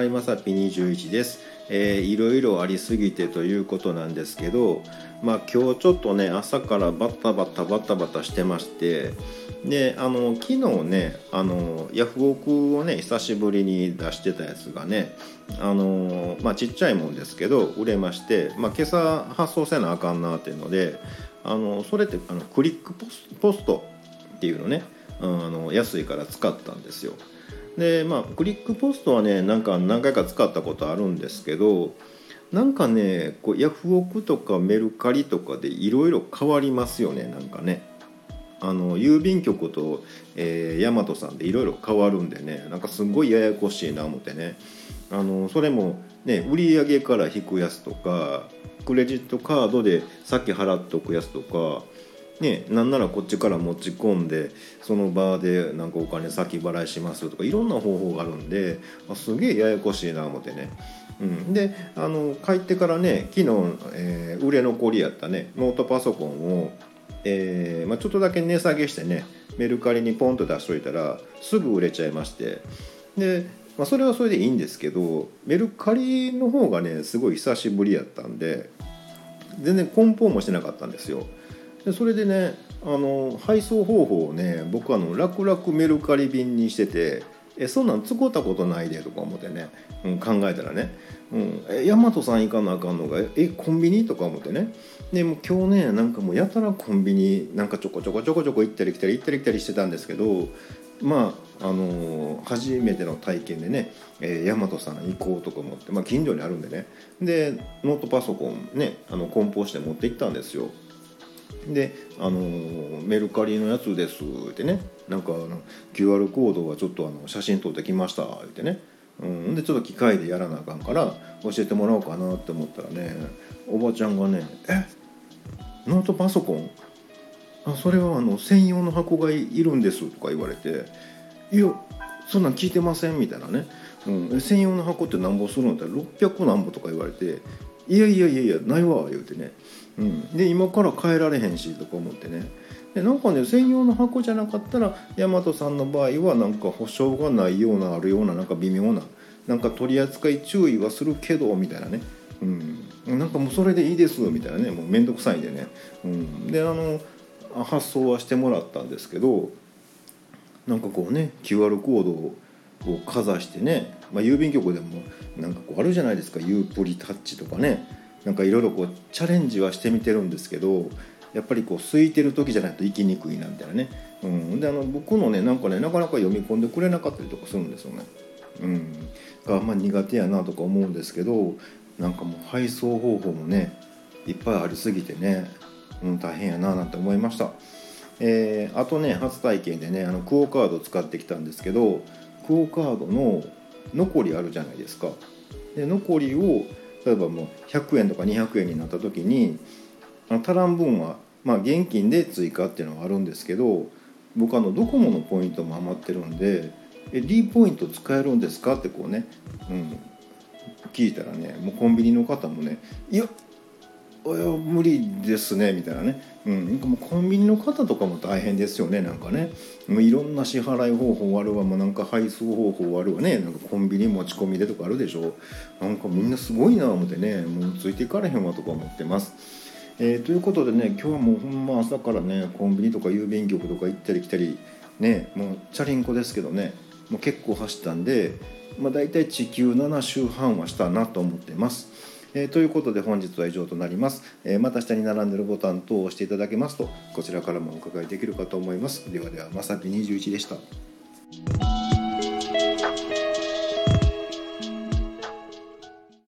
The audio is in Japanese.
はいまさぴ21です、えーいろいろありすぎてということなんですけどまあ今日ちょっとね朝からバタバタバタバタしてましてであの昨日ねあのヤフオクをね久しぶりに出してたやつがねあのまあちっちゃいもんですけど売れまして、まあ、今朝発送せなあかんなっていうのであのそれってあのクリックポスポストっていうのねうんあの安いから使ったんですよ。でまあクリックポストはねなんか何回か使ったことあるんですけどなんかねこうヤフオクとかメルカリとかでいろいろ変わりますよねなんかね。あの郵便局と、えー、大和さんでいろいろ変わるんでねなんかすごいややこしいな思ってねあのそれもね売上から引くやつとかクレジットカードで先払っておくやつとかね、なんならこっちから持ち込んでその場でなんかお金先払いしますとかいろんな方法があるんですげえややこしいな思ってね、うん、であの帰ってからね昨日、えー売れ残りやったねノートパソコンを、えーまあ、ちょっとだけ値下げしてねメルカリにポンと出しといたらすぐ売れちゃいまして。で、まあ、それはそれでいいんですけどメルカリの方がねすごい久しぶりやったんで全然梱包もしてなかったんですよ。でそれでねあの配送方法をね僕あの楽々メルカリ便にしててえそんなん使ったことないでとか思ってね、うん、考えたらね、うん、え大和さん行かなあかんのがえコンビニ？とか思ってね。でも今日ねなんかもうやたらコンビニなんかちょこちょこちょこちょこ行ったり来たり行ったり来たりしてたんですけどまああの初めての体験でね、えー、大和さん行こうとか思って、まあ、近所にあるんでね。でノートパソコンねあの梱包して持って行ったんですよ。で、あのメルカリのやつです」ってね。なんかあの QR コードはちょっとあの写真撮ってきましたってね、うん、でちょっと機械でやらなあかんから教えてもらおうかなって思ったらねおばちゃんがね「え？ノートパソコン？あそれはあの専用の箱がいるんです」とか言われて「いやそんなん聞いてません」みたいなね、うん、専用の箱ってなんぼするん？だったら600何ぼとか言われて「いやいやいやいやないわ」言うてね。うん、で今から変えられへんしとか思ってね。でなんかね専用の箱じゃなかったら大和さんの場合はなんか保証がないようなあるようななんか微妙ななんか取り扱い注意はするけどみたいなね、うん、なんかもうそれでいいですみたいなね。もう面倒くさいんでね、うん、であの発送はしてもらったんですけどなんかこうね QR コードをこうかざしてね、まあ、郵便局でもなんかこうあるじゃないですかユープリタッチとかねなんかいろいろこうチャレンジはしてみてるんですけどやっぱりこう空いてる時じゃないと行きにくいなみたいなね、うん、であの僕のねなんかねなかなか読み込んでくれなかったりとかするんですよね。うん、がまあ苦手やなとか思うんですけどなんかもう配送方法もねいっぱいありすぎてね、うん、大変やななんて思いました。えーあとね初体験でねあのクオ・カード使ってきたんですけどクオ・カードの残りあるじゃないですか。で残りを例えばもう100円とか200円になった時にあの足らん分は、まあ、現金で追加っていうのはあるんですけど僕あのドコモのポイントも余ってるんで「え D ポイント使えるんですか?」ってこうね、うん、聞いたらねもうコンビニの方もね「いや無理ですね」みたいなね、うん、もうコンビニの方とかも大変ですよねなんかね。もういろんな支払い方法あるわ。もうなんか配送方法あるわね。なんかコンビニ持ち込みでとかあるでしょ。なんかみんなすごいな思ってね。もうついていかれへんわとか思ってます。えーということでね今日はもうほんま朝からねコンビニとか郵便局とか行ったり来たりね。もうチャリンコですけどね。もう結構走ったんで、まあ、大体地球7周半はしたなと思ってます。えーということで本日は以上となります、えーまた下に並んでるボタン等を押していただけますとこちらからもお伺いできるかと思います。ではではまさき21でした。